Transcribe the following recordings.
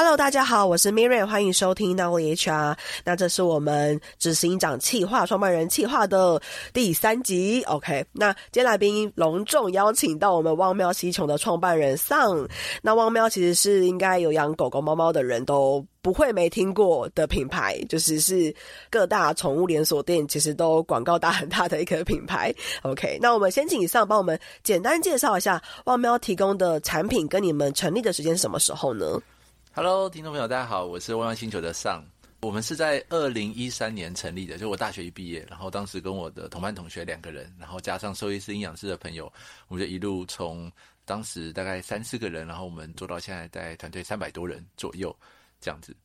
Hello，大家好，我是 Miriam，欢迎收听 Not Only HR。那这是我们执行长企划创办人企划的第三集。OK，那今天来宾隆重邀请到我们汪喵西琼的创办人 Sun。那汪喵其实是应该有养狗狗、猫猫的人都不会没听过的品牌，就是是各大宠物连锁店其实都广告打很大的一个品牌。OK，那我们先请 Sun 帮我们简单介绍一下汪喵提供的产品跟你们成立的时间是什么时候呢？Hello，听众朋友，大家好，我是汪喵星球的尚。我们是在二零一三年成立的，就我大学一毕业，然后当时跟我的同班同学两个人，然后加上兽医师、营养师的朋友，我们就一路从当时大概三四个人，然后我们做到现在在团队三百多人左右这样子。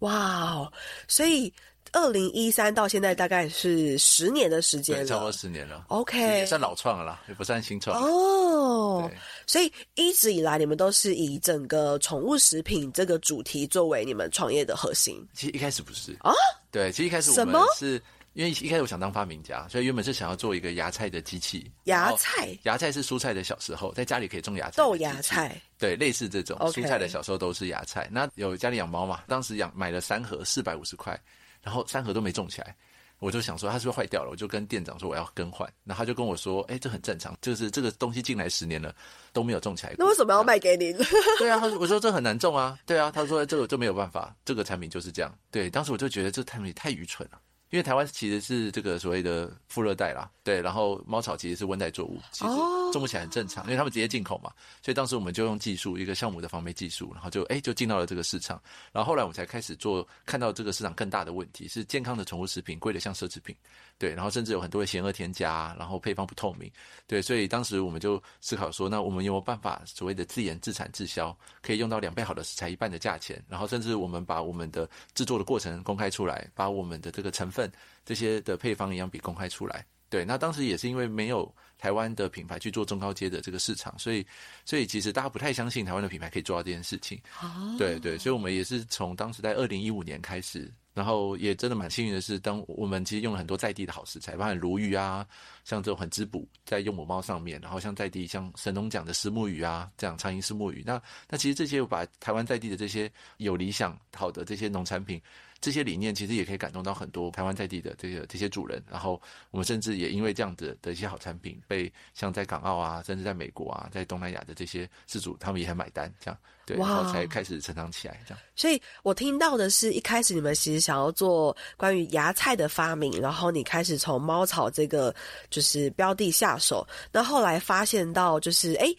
哇哦，所以。二零一三到现在大概是十年的时间了，差不多十年了。OK，也算老创了啦，也不算新创。哦，所以一直以来你们都是以整个宠物食品这个主题作为你们创业的核心。其实一开始不是啊，对，其实一开始我们是因为一开始我想当发明家，所以原本是想要做一个芽菜的机器。芽菜，芽菜是蔬菜的小时候在家里可以种芽菜，豆芽菜，对，类似这种蔬菜的小时候都是芽菜。那有家里养猫嘛，当时养买了三盒，四百五十块。然后三盒都没种起来，我就想说它是不是坏掉了？我就跟店长说我要更换，然后他就跟我说：“哎，这很正常，就是这个东西进来十年了都没有种起来。”那为什么要卖给你？对啊，我说这很难种啊。对啊，他说这个就没有办法，这个产品就是这样。对，当时我就觉得这产品太愚蠢了。因为台湾其实是这个所谓的副热带啦，对，然后猫草其实是温带作物，其实种不起来很正常，因为他们直接进口嘛，所以当时我们就用技术，一个项目的防霉技术，然后就哎就进到了这个市场，然后后来我们才开始做，看到这个市场更大的问题是健康的宠物食品贵的像奢侈品，对，然后甚至有很多的嫌恶添加，然后配方不透明，对，所以当时我们就思考说，那我们有没有办法所谓的自研自产自销，可以用到两倍好的食材一半的价钱，然后甚至我们把我们的制作的过程公开出来，把我们的这个成分。这些的配方一样比公开出来，对，那当时也是因为没有台湾的品牌去做中高阶的这个市场，所以，所以其实大家不太相信台湾的品牌可以做到这件事情。哦，对对，所以我们也是从当时在二零一五年开始，然后也真的蛮幸运的是，当我们其实用了很多在地的好食材，包含鲈鱼啊，像这种很滋补在用母猫上面，然后像在地像神农讲的石目鱼啊，这样苍蝇石目鱼，那那其实这些我把台湾在地的这些有理想好的这些农产品。这些理念其实也可以感动到很多台湾在地的这个这些主人，然后我们甚至也因为这样子的一些好产品，被像在港澳啊，甚至在美国啊，在东南亚的这些事主，他们也很买单，这样对，然后才开始成长起来，这样。所以我听到的是一开始你们其实想要做关于芽菜的发明，然后你开始从猫草这个就是标的下手，那后来发现到就是哎。诶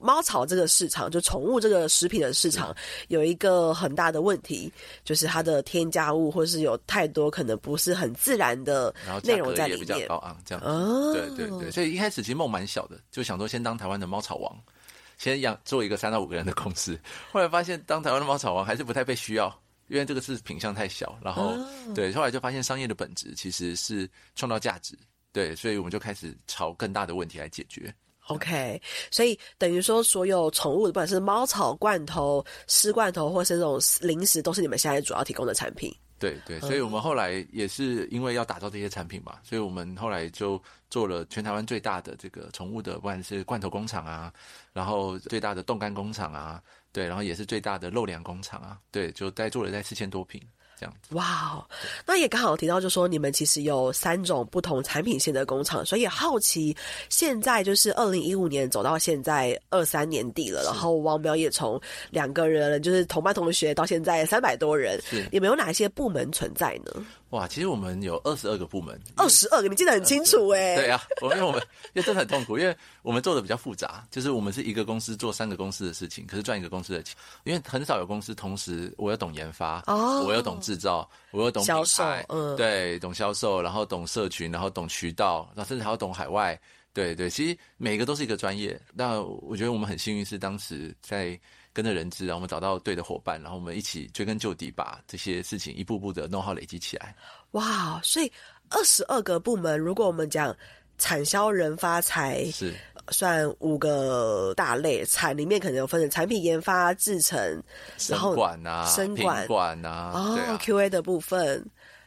猫草这个市场，就宠物这个食品的市场，有一个很大的问题，就是它的添加物或是有太多可能不是很自然的内容在里面，比较高昂这样子。哦、对对对，所以一开始其实梦蛮小的，就想说先当台湾的猫草王，先养做一个三到五个人的公司。后来发现当台湾的猫草王还是不太被需要，因为这个是品相太小。然后、哦、对，后来就发现商业的本质其实是创造价值。对，所以我们就开始朝更大的问题来解决。OK，所以等于说，所有宠物，不管是猫草罐头、湿罐头，或是这种零食，都是你们现在主要提供的产品。对对，所以我们后来也是因为要打造这些产品嘛，所以我们后来就做了全台湾最大的这个宠物的，不管是罐头工厂啊，然后最大的冻干工厂啊，对，然后也是最大的肉粮工厂啊，对，就在做了在四千多坪。这样子。哇哦，那也刚好提到，就说你们其实有三种不同产品线的工厂，所以也好奇，现在就是二零一五年走到现在二三年底了，然后汪彪也从两个人就是同班同学到现在三百多人，是。你们有哪些部门存在呢？哇，其实我们有二十二个部门，二十二个，你记得很清楚哎。对啊，我因为我们 因为真的很痛苦，因为我们做的比较复杂，就是我们是一个公司做三个公司的事情，可是赚一个公司的钱。因为很少有公司同时，我要懂研发，哦，我要懂制造，我要懂销售，嗯，对，懂销售，然后懂社群，然后懂渠道，然后甚至还要懂海外。对对，其实每个都是一个专业。那我觉得我们很幸运，是当时在。跟着人资，然后我们找到对的伙伴，然后我们一起追根究底，把这些事情一步步的 know-how 累积起来。哇，所以二十二个部门，如果我们讲产销人发财，是算五个大类，产里面可能有分成产品研发、制成，然后管啊、生管、管啊，哦啊，QA 的部分。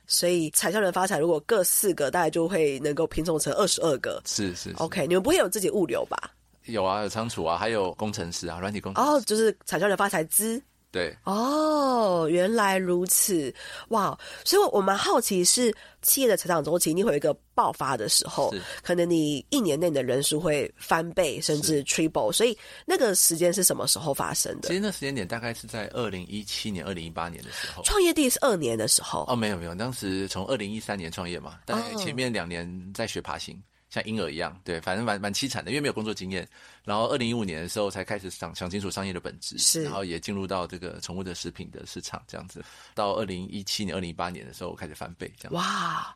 所以产销人发财，如果各四个，大概就会能够拼凑成二十二个。是是，是，OK，你们不会有自己物流吧？有啊，有仓储啊，还有工程师啊，软体工程师。哦，就是产销人发财资对，哦，原来如此，哇！所以我蛮好奇是企业的成长周期，你会有一个爆发的时候，可能你一年内的人数会翻倍甚至 triple，所以那个时间是什么时候发生的？其实那时间点大概是在二零一七年、二零一八年的时候，创业第二年的时候。哦，没有没有，当时从二零一三年创业嘛，但前面两年在学爬行。像婴儿一样，对，反正蛮蛮凄惨的，因为没有工作经验。然后二零一五年的时候才开始想想清楚商业的本质，是，然后也进入到这个宠物的食品的市场，这样子。到二零一七年、二零一八年的时候开始翻倍，这样。哇，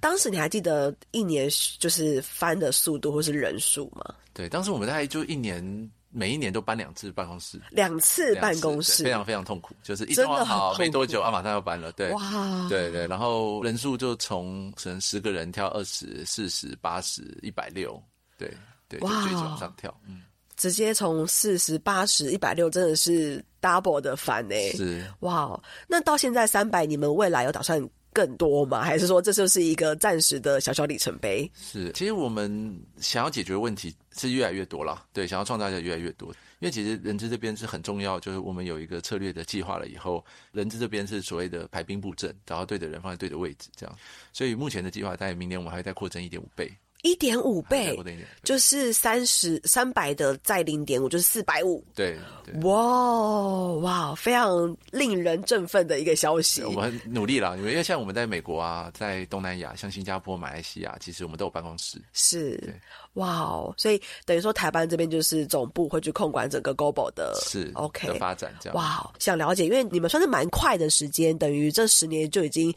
当时你还记得一年就是翻的速度或是人数吗？对，当时我们大概就一年。每一年都搬两次办公室，两次办公室，非常非常痛苦。就是一装好没多久啊，马上要搬了。对，哇，对对。然后人数就从可能十个人跳二十、四十、八十、一百六，对对，就一直往上跳。嗯，直接从四十、八十、一百六，真的是 double 的翻诶。是哇，那到现在三百，你们未来有打算？更多吗？还是说这就是一个暂时的小小里程碑？是，其实我们想要解决的问题是越来越多了。对，想要创造的越来越多。因为其实人资这边是很重要，就是我们有一个策略的计划了以后，人资这边是所谓的排兵布阵，找到对的人放在对的位置，这样。所以目前的计划在明年我们还会再扩增一点五倍。一点五倍，就是三十三百的再零点五，就是四百五。对，哇哇，非常令人振奋的一个消息。我们很努力了，因为像我们在美国啊，在东南亚，像新加坡、马来西亚，其实我们都有办公室。是，哇哦，所以等于说台湾这边就是总部会去控管整个 global 的，是 OK 的发展这样。哇，想了解，因为你们算是蛮快的时间，等于这十年就已经。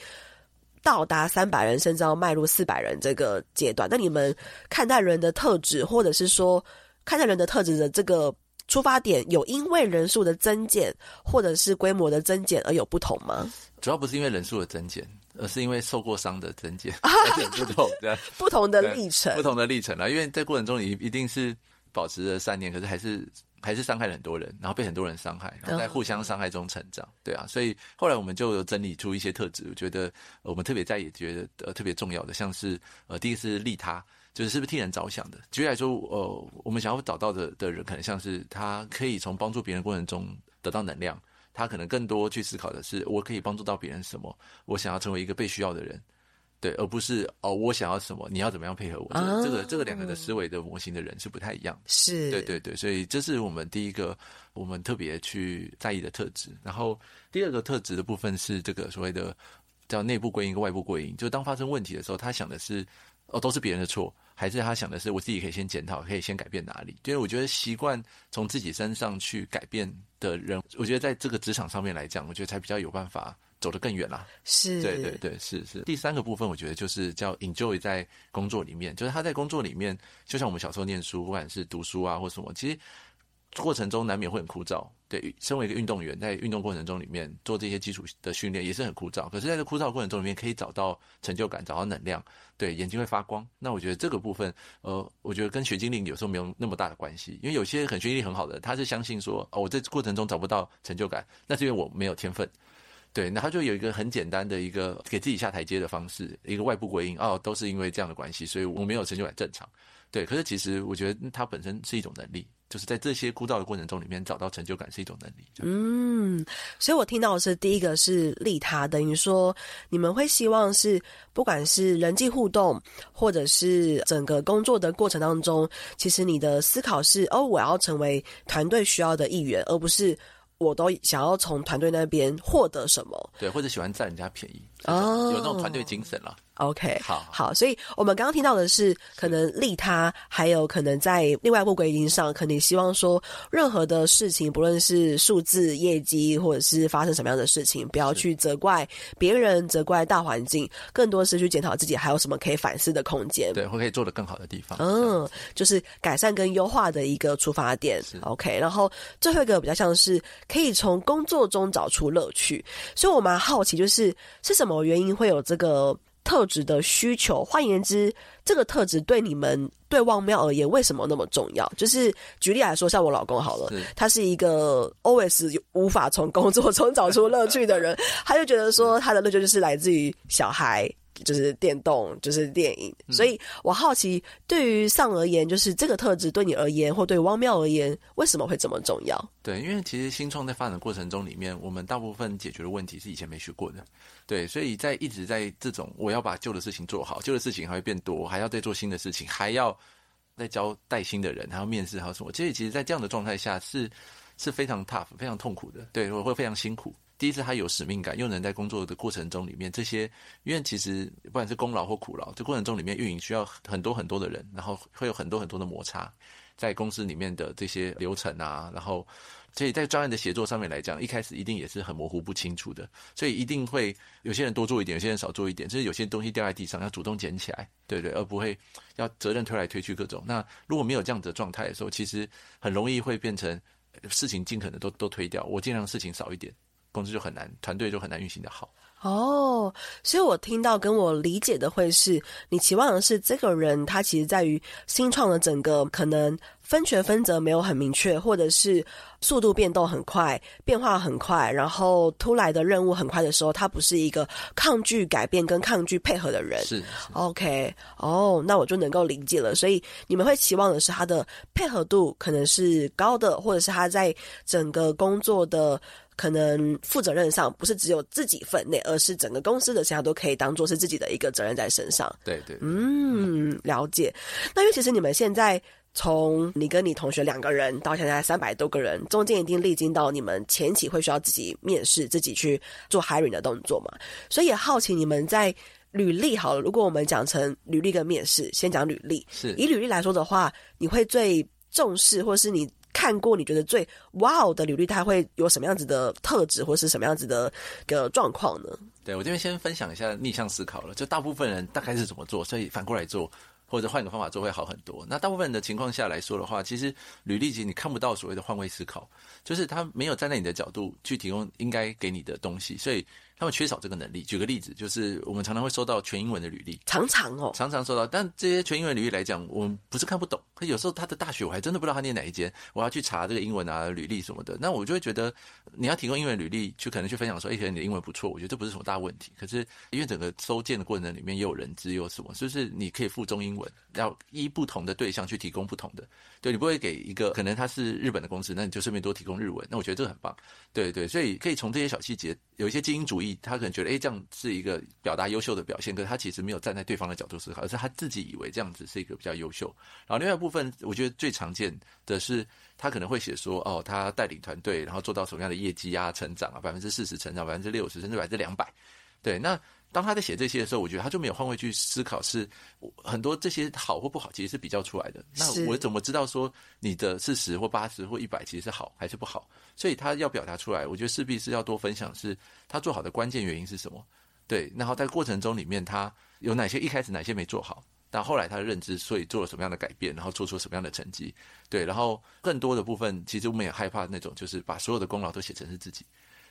到达三百人，甚至要迈入四百人这个阶段，那你们看待人的特质，或者是说看待人的特质的这个出发点，有因为人数的增减，或者是规模的增减而有不同吗？主要不是因为人数的增减，而是因为受过伤的增减，有点不同，的不同的历程，不同的历程啊。因为在过程中，你一定是保持了三年，可是还是。还是伤害了很多人，然后被很多人伤害，然后在互相伤害中成长，对啊，所以后来我们就有整理出一些特质，我觉得我们特别在意，觉得呃特别重要的，像是呃第一个是利他，就是是不是替人着想的。举例来说，呃，我们想要找到的的人，可能像是他可以从帮助别人过程中得到能量，他可能更多去思考的是，我可以帮助到别人什么，我想要成为一个被需要的人。对，而不是哦，我想要什么，你要怎么样配合我？啊、这个这个两个的思维的模型的人是不太一样。是，对对对，所以这是我们第一个我们特别去在意的特质。然后第二个特质的部分是这个所谓的叫内部归因跟外部归因，就当发生问题的时候，他想的是哦，都是别人的错，还是他想的是我自己可以先检讨，可以先改变哪里？因为我觉得习惯从自己身上去改变的人，我觉得在这个职场上面来讲，我觉得才比较有办法。走得更远啦，是，对对对，是是。第三个部分，我觉得就是叫 enjoy 在工作里面，就是他在工作里面，就像我们小时候念书，不管是读书啊或什么，其实过程中难免会很枯燥。对，身为一个运动员，在运动过程中里面做这些基础的训练也是很枯燥。可是，在这枯燥过程中里面，可以找到成就感，找到能量，对，眼睛会发光。那我觉得这个部分，呃，我觉得跟学经历有时候没有那么大的关系，因为有些很学经历很好的，他是相信说，哦，我在过程中找不到成就感，那是因为我没有天分。对，那他就有一个很简单的一个给自己下台阶的方式，一个外部归因哦，都是因为这样的关系，所以我没有成就感正常。对，可是其实我觉得它本身是一种能力，就是在这些枯燥的过程中里面找到成就感是一种能力。嗯，所以我听到的是第一个是利他，等于说你们会希望是不管是人际互动，或者是整个工作的过程当中，其实你的思考是哦，我要成为团队需要的一员，而不是。我都想要从团队那边获得什么？对，或者喜欢占人家便宜，哦，有那种团队精神了。OK，好，好，所以我们刚刚听到的是，可能利他，还有可能在另外一部归因上，肯定希望说，任何的事情，不论是数字、业绩，或者是发生什么样的事情，不要去责怪别人，责怪大环境，更多是去检讨自己还有什么可以反思的空间，对，或可以做得更好的地方。嗯，就是改善跟优化的一个出发点。OK，然后最后一个比较像是可以从工作中找出乐趣，所以我蛮好奇，就是是什么原因会有这个。特质的需求，换言之，这个特质对你们对汪喵而言为什么那么重要？就是举例来说，像我老公好了，他是一个 always 无法从工作中 找出乐趣的人，他就觉得说他的乐趣就是来自于小孩。就是电动，就是电影。所以我好奇，对于上而言，就是这个特质对你而言，或对汪妙而言，为什么会这么重要？对，因为其实新创在发展的过程中里面，我们大部分解决的问题是以前没学过的。对，所以在一直在这种我要把旧的事情做好，旧的事情还会变多，还要再做新的事情，还要再教带新的人，还要面试，还有什么？其实，其实，在这样的状态下是是非常 tough、非常痛苦的。对，我会非常辛苦。第一次他有使命感，又能在工作的过程中里面，这些因为其实不管是功劳或苦劳，这过程中里面运营需要很多很多的人，然后会有很多很多的摩擦，在公司里面的这些流程啊，然后所以在专案的协作上面来讲，一开始一定也是很模糊不清楚的，所以一定会有些人多做一点，有些人少做一点，就是有些东西掉在地上要主动捡起来，对对，而不会要责任推来推去各种。那如果没有这样子的状态的时候，其实很容易会变成事情尽可能都都推掉，我尽量事情少一点。公司就很难，团队就很难运行的好。哦，所以我听到跟我理解的会是，你期望的是这个人他其实在于新创的整个可能分权分责没有很明确，或者是速度变动很快，变化很快，然后突来的任务很快的时候，他不是一个抗拒改变跟抗拒配合的人。是，是，OK，哦，那我就能够理解了。所以你们会期望的是他的配合度可能是高的，或者是他在整个工作的。可能负责任上不是只有自己分内，而是整个公司的其他都可以当做是自己的一个责任在身上。对对，嗯，了解。那因为其实你们现在从你跟你同学两个人到现在三百多个人，中间一定历经到你们前期会需要自己面试、自己去做 hiring 的动作嘛，所以也好奇你们在履历好了。如果我们讲成履历跟面试，先讲履历。是以履历来说的话，你会最重视，或是你？看过你觉得最哇哦的履历，它会有什么样子的特质，或是什么样子的个状况呢？对，我这边先分享一下逆向思考了，就大部分人大概是怎么做，所以反过来做，或者换个方法做会好很多。那大部分的情况下来说的话，其实履历其实你看不到所谓的换位思考，就是他没有站在你的角度去提供应该给你的东西，所以。他们缺少这个能力。举个例子，就是我们常常会收到全英文的履历，常常哦，常常收到。但这些全英文履历来讲，我们不是看不懂。可有时候他的大学我还真的不知道他念哪一间，我要去查这个英文啊履历什么的。那我就会觉得，你要提供英文履历，去可能去分享说，哎，可能你的英文不错，我觉得这不是什么大问题。可是因为整个收件的过程里面也有人资，有什么，就是，是你可以附中英文，要依不同的对象去提供不同的。对，你不会给一个可能他是日本的公司，那你就顺便多提供日文。那我觉得这个很棒。对对，所以可以从这些小细节，有一些精英主义，他可能觉得，哎，这样。是一个表达优秀的表现，可是他其实没有站在对方的角度思考，而是他自己以为这样子是一个比较优秀。然后另外一部分，我觉得最常见的是，他可能会写说，哦，他带领团队，然后做到什么样的业绩啊、成长啊，百分之四十成长，百分之六十甚至百分之两百。对，那当他在写这些的时候，我觉得他就没有换位去思考，是很多这些好或不好，其实是比较出来的。那我怎么知道说你的四十或八十或一百其实是好还是不好？所以他要表达出来，我觉得势必是要多分享，是他做好的关键原因是什么？对，然后在过程中里面，他有哪些一开始哪些没做好，但后来他的认知，所以做了什么样的改变，然后做出什么样的成绩？对，然后更多的部分，其实我们也害怕那种，就是把所有的功劳都写成是自己。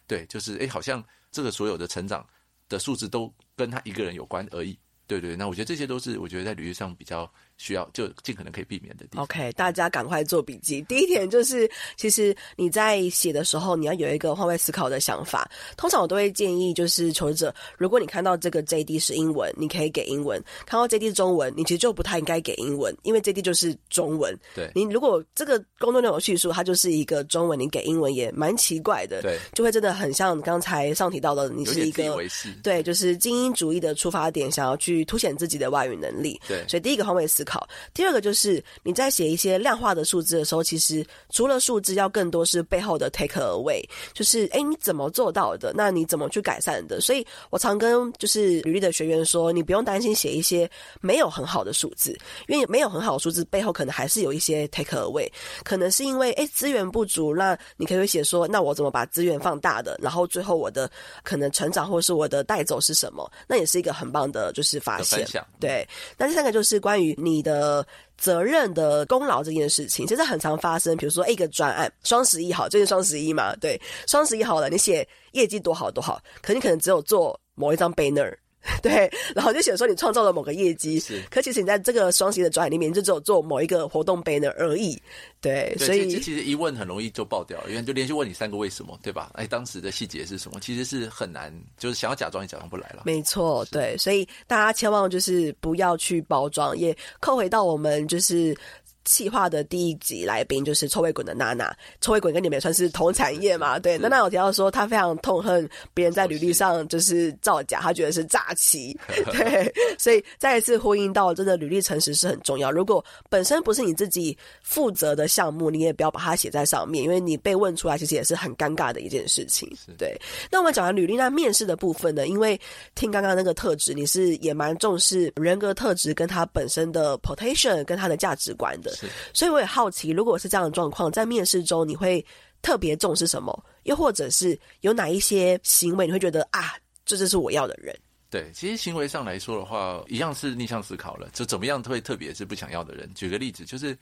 对，就是哎，好像这个所有的成长的数字都跟他一个人有关而已。对对，那我觉得这些都是我觉得在履历上比较。需要就尽可能可以避免的地方。OK，大家赶快做笔记。第一点就是，其实你在写的时候，你要有一个换位思考的想法。通常我都会建议，就是求职者，如果你看到这个 JD 是英文，你可以给英文；看到 JD 是中文，你其实就不太应该给英文，因为 JD 就是中文。对，你如果这个工作内容叙述它就是一个中文，你给英文也蛮奇怪的。对，就会真的很像刚才上提到的，你是一个对，就是精英主义的出发点，想要去凸显自己的外语能力。对，所以第一个换位思考，第二个就是。就是你在写一些量化的数字的时候，其实除了数字，要更多是背后的 take away，就是哎，你怎么做到的？那你怎么去改善的？所以我常跟就是履历的学员说，你不用担心写一些没有很好的数字，因为没有很好的数字背后可能还是有一些 take away，可能是因为哎资源不足，那你可以写说，那我怎么把资源放大的？然后最后我的可能成长或是我的带走是什么？那也是一个很棒的，就是发现。对，那第三个就是关于你的。责任的功劳这件事情，其实很常发生。比如说，一个专案，双十一好，最近双十一嘛，对，双十一好了，你写业绩多好多好，可你可能只有做某一张 banner，对，然后就写说你创造了某个业绩，是，可其实你在这个双型的专栏里面，就只有做某一个活动 banner 而已，对，对所以这其实一问很容易就爆掉了，因为就连续问你三个为什么，对吧？哎，当时的细节是什么？其实是很难，就是想要假装也假装不来了。没错，对，所以大家千万就是不要去包装，也扣回到我们就是。企划的第一集来宾就是臭味滚的娜娜，臭味滚跟你们也算是同产业嘛？对，娜娜有提到说她非常痛恨别人在履历上就是造假，她觉得是诈欺。对，所以再一次呼应到，真的履历诚实是很重要。如果本身不是你自己负责的项目，你也不要把它写在上面，因为你被问出来，其实也是很尴尬的一件事情。对。那我们讲完履历，那面试的部分呢？因为听刚刚那个特质，你是也蛮重视人格特质跟他本身的 potential 跟他的价值观的。是，所以我也好奇，如果是这样的状况，在面试中你会特别重视什么？又或者是有哪一些行为你会觉得啊，这就是我要的人？对，其实行为上来说的话，一样是逆向思考了。就怎么样会特别是不想要的人？举个例子，就是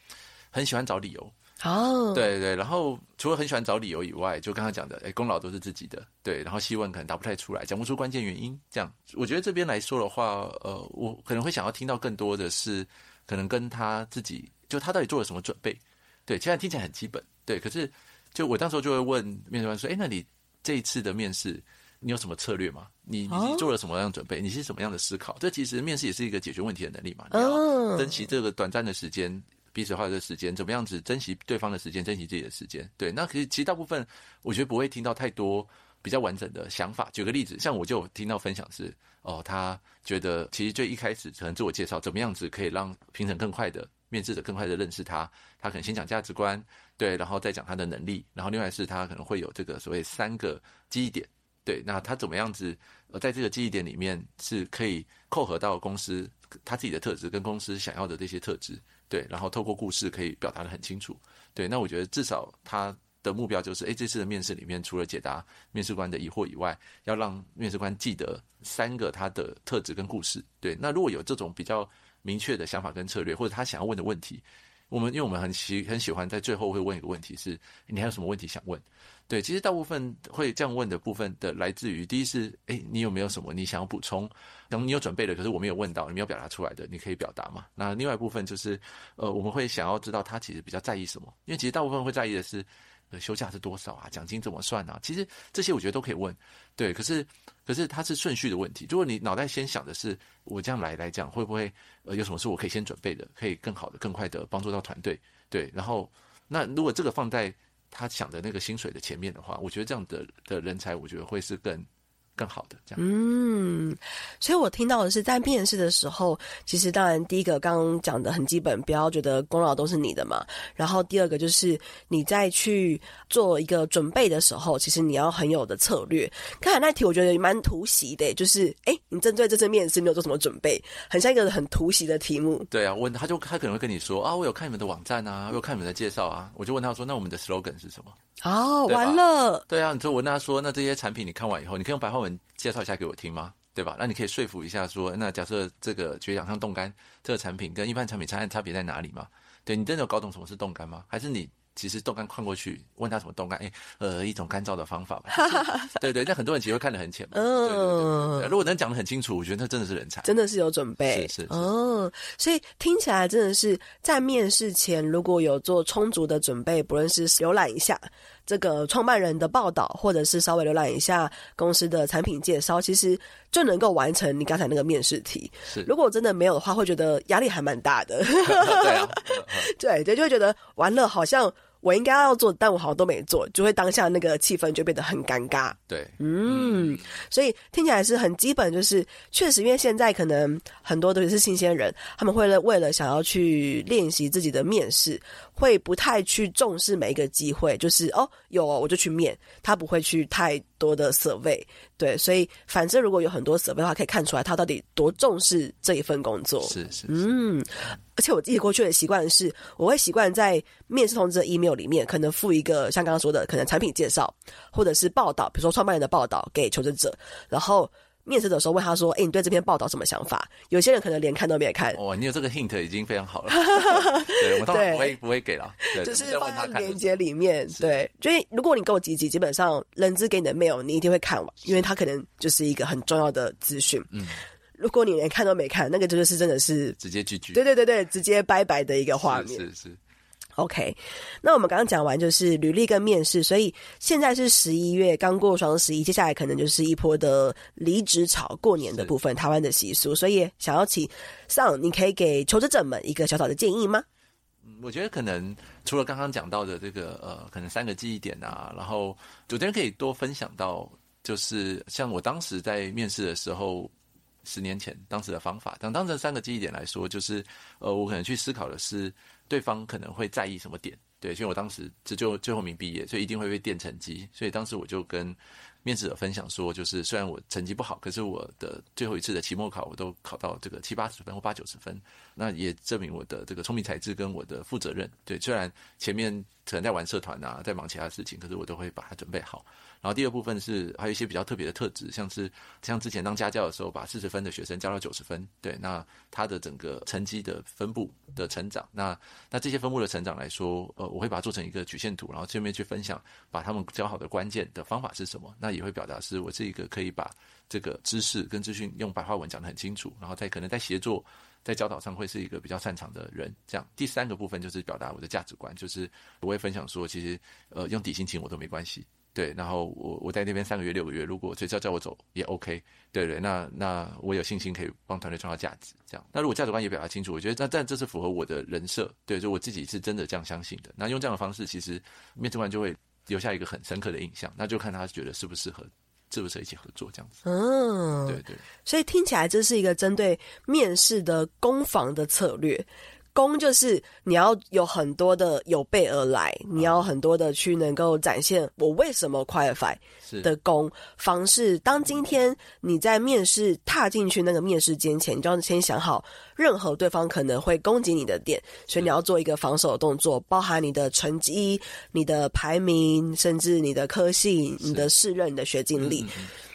很喜欢找理由。哦，对对，然后除了很喜欢找理由以外，就刚刚讲的，哎，功劳都是自己的。对，然后希望可能答不太出来，讲不出关键原因。这样，我觉得这边来说的话，呃，我可能会想要听到更多的是，可能跟他自己。就他到底做了什么准备？对，现在听起来很基本，对。可是，就我当时候就会问面试官说：“哎，那你这一次的面试，你有什么策略吗？你你做了什么样的准备？你是什么样的思考？这其实面试也是一个解决问题的能力嘛。你要珍惜这个短暂的时间，彼此花的时间，怎么样子珍惜对方的时间，珍惜自己的时间？对。那可是其实大部分，我觉得不会听到太多比较完整的想法。举个例子，像我就听到分享是：哦，他觉得其实最一开始可能自我介绍，怎么样子可以让评审更快的。面试者更快的认识他，他可能先讲价值观，对，然后再讲他的能力，然后另外是他可能会有这个所谓三个记忆点，对，那他怎么样子呃，在这个记忆点里面是可以扣合到公司他自己的特质跟公司想要的这些特质，对，然后透过故事可以表达得很清楚，对，那我觉得至少他的目标就是，诶，这次的面试里面除了解答面试官的疑惑以外，要让面试官记得三个他的特质跟故事，对，那如果有这种比较。明确的想法跟策略，或者他想要问的问题，我们因为我们很喜很喜欢在最后会问一个问题是：你还有什么问题想问？对，其实大部分会这样问的部分的来自于第一是：诶，你有没有什么你想要补充？等你有准备的，可是我没有问到，你没有表达出来的，你可以表达嘛？那另外一部分就是，呃，我们会想要知道他其实比较在意什么？因为其实大部分会在意的是。呃休假是多少啊？奖金怎么算啊？其实这些我觉得都可以问，对。可是，可是它是顺序的问题。如果你脑袋先想的是我这样来来讲，会不会呃有什么事我可以先准备的，可以更好的、更快的帮助到团队？对。然后，那如果这个放在他想的那个薪水的前面的话，我觉得这样的的人才，我觉得会是更。更好的这样，嗯，所以我听到的是，在面试的时候，其实当然第一个刚刚讲的很基本，不要觉得功劳都是你的嘛。然后第二个就是你在去做一个准备的时候，其实你要很有的策略。刚才那题我觉得蛮突袭的，就是哎，你针对这次面试没有做什么准备？很像一个很突袭的题目。对啊，问他就他可能会跟你说啊，我有看你们的网站啊，我有看你们的介绍啊。我就问他说，那我们的 slogan 是什么？哦，完了。对啊，你就问他说，那这些产品你看完以后，你可以用白话文介绍一下给我听吗？对吧？那你可以说服一下说，那假设这个绝氧上冻干这个产品跟一般产品差差别在哪里吗？对，你真的有搞懂什么是冻干吗？还是你？其实冻干看过去，问他什么冻干？哎，呃，一种干燥的方法吧。对对，那很多人其实会看得很浅嘛。嗯，如果能讲得很清楚，我觉得那真的是人才，真的是有准备。是是。嗯，所以听起来真的是在面试前如果有做充足的准备，不论是浏览一下这个创办人的报道，或者是稍微浏览一下公司的产品介绍，其实就能够完成你刚才那个面试题。是。如果真的没有的话，会觉得压力还蛮大的。对啊。对对，就会觉得完了，好像。我应该要做，但我好像都没做，就会当下那个气氛就变得很尴尬。对，嗯，所以听起来是很基本，就是确实，因为现在可能很多都是新鲜人，他们会为了为了想要去练习自己的面试，会不太去重视每一个机会，就是哦有哦我就去面，他不会去太多的 survey。对，所以反正如果有很多 survey 的话，可以看出来他到底多重视这一份工作。是是，是，嗯。而且我自己过去的习惯是，我会习惯在面试通知的 email 里面，可能附一个像刚刚说的，可能产品介绍，或者是报道，比如说创办人的报道给求职者，然后。面试的时候问他说：“哎、欸，你对这篇报道什么想法？”有些人可能连看都没看。哦，你有这个 hint 已经非常好了。对，我当然不会不会给了。就是放在链接里面。对，所以如果你够积极，基本上人资给你的 mail 你一定会看完，因为它可能就是一个很重要的资讯。嗯。如果你连看都没看，那个就是真的是直接拒绝。对对对对，直接拜拜的一个画面。是是。是 OK，那我们刚刚讲完就是履历跟面试，所以现在是十一月刚过双十一，接下来可能就是一波的离职潮，过年的部分，台湾的习俗，所以想要请上，你可以给求职者们一个小小的建议吗？我觉得可能除了刚刚讲到的这个呃，可能三个记忆点啊，然后主持人可以多分享到，就是像我当时在面试的时候，十年前当时的方法，当当这三个记忆点来说，就是呃，我可能去思考的是。对方可能会在意什么点？对，所以我当时这就最后一名毕业，所以一定会被垫成绩。所以当时我就跟面试者分享说，就是虽然我成绩不好，可是我的最后一次的期末考我都考到这个七八十分或八九十分，那也证明我的这个聪明才智跟我的负责任。对，虽然前面可能在玩社团啊，在忙其他事情，可是我都会把它准备好。然后第二部分是还有一些比较特别的特质，像是像之前当家教的时候，把四十分的学生教到九十分，对，那他的整个成绩的分布的成长，那那这些分布的成长来说，呃，我会把它做成一个曲线图，然后这边去分享，把他们教好的关键的方法是什么，那也会表达是我是一个可以把这个知识跟资讯用白话文讲得很清楚，然后再可能在协作在教导上会是一个比较擅长的人。这样第三个部分就是表达我的价值观，就是我会分享说，其实呃用底薪请我都没关系。对，然后我我在那边三个月六个月，如果谁叫叫我走也 OK，对对，那那我有信心可以帮团队创造价值，这样。那如果价值观也表达清楚，我觉得那但这是符合我的人设，对，就我自己是真的这样相信的。那用这样的方式，其实面试官就会留下一个很深刻的印象，那就看他觉得适不适合，适不是一起合作这样子。嗯，对对。所以听起来这是一个针对面试的攻防的策略。攻就是你要有很多的有备而来，你要很多的去能够展现我为什么 qualify 的攻。防是当今天你在面试踏进去那个面试间前，你就要先想好任何对方可能会攻击你的点，所以你要做一个防守的动作，包含你的成绩、你的排名，甚至你的科系、你的试任、你的学经历。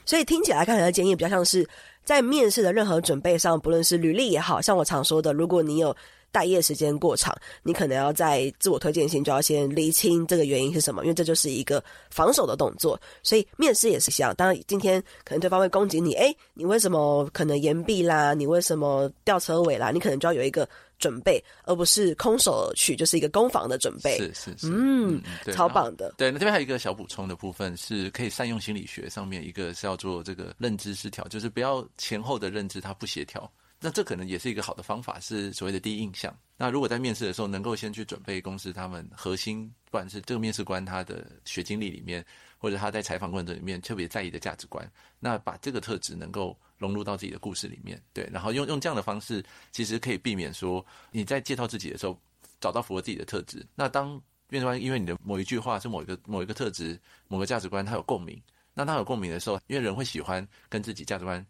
所以听起来，刚才的建议比较像是在面试的任何准备上，不论是履历也好，像我常说的，如果你有。待业时间过长，你可能要在自我推荐信就要先厘清这个原因是什么，因为这就是一个防守的动作。所以面试也是一样。当然，今天可能对方会攻击你，诶，你为什么可能延毕啦？你为什么吊车尾啦？你可能就要有一个准备，而不是空手而去，就是一个攻防的准备。是是是，嗯，嗯超棒的。对，那这边还有一个小补充的部分，是可以善用心理学上面一个是要做这个认知失调，就是不要前后的认知它不协调。那这可能也是一个好的方法，是所谓的第一印象。那如果在面试的时候能够先去准备公司他们核心，不管是这个面试官他的学经历里面，或者他在采访过程里面特别在意的价值观，那把这个特质能够融入到自己的故事里面，对，然后用用这样的方式，其实可以避免说你在介绍自己的时候找到符合自己的特质。那当面试官因为你的某一句话是某一个某一个特质、某个价值观，他有共鸣，那他有共鸣的时候，因为人会喜欢跟自己价值观。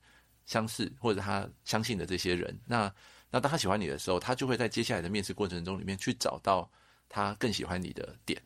相似或者他相信的这些人，那那当他喜欢你的时候，他就会在接下来的面试过程中里面去找到他更喜欢你的点。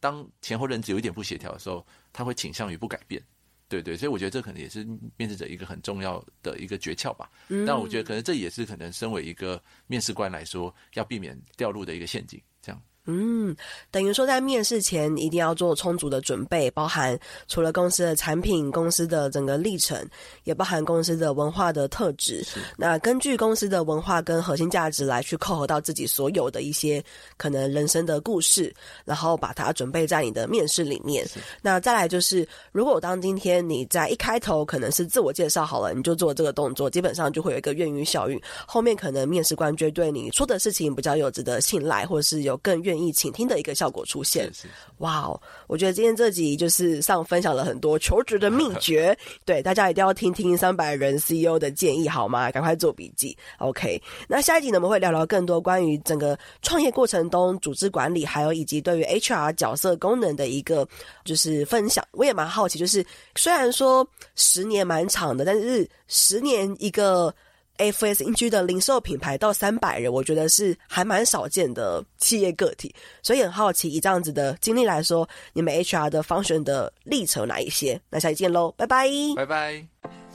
当前后认知有一点不协调的时候，他会倾向于不改变。对对，所以我觉得这可能也是面试者一个很重要的一个诀窍吧。嗯。但我觉得可能这也是可能身为一个面试官来说要避免掉入的一个陷阱。这样。嗯，等于说在面试前一定要做充足的准备，包含除了公司的产品、公司的整个历程，也包含公司的文化的特质。那根据公司的文化跟核心价值来去扣合到自己所有的一些可能人生的故事，然后把它准备在你的面试里面。那再来就是，如果当今天你在一开头可能是自我介绍好了，你就做这个动作，基本上就会有一个愿语效应，后面可能面试官就对你说的事情比较有值得信赖，或者是有更愿。愿意倾听的一个效果出现，哇哦！我觉得今天这集就是上分享了很多求职的秘诀，对大家一定要听听三百人 CEO 的建议好吗？赶快做笔记。OK，那下一集呢，我们会聊聊更多关于整个创业过程中组织管理，还有以及对于 HR 角色功能的一个就是分享。我也蛮好奇，就是虽然说十年蛮长的，但是十年一个。FSNG 的零售品牌到三百人，我觉得是还蛮少见的企业个体，所以很好奇，以这样子的经历来说，你们 HR 的方选的历程有哪一些？那下期见喽，拜拜，拜拜。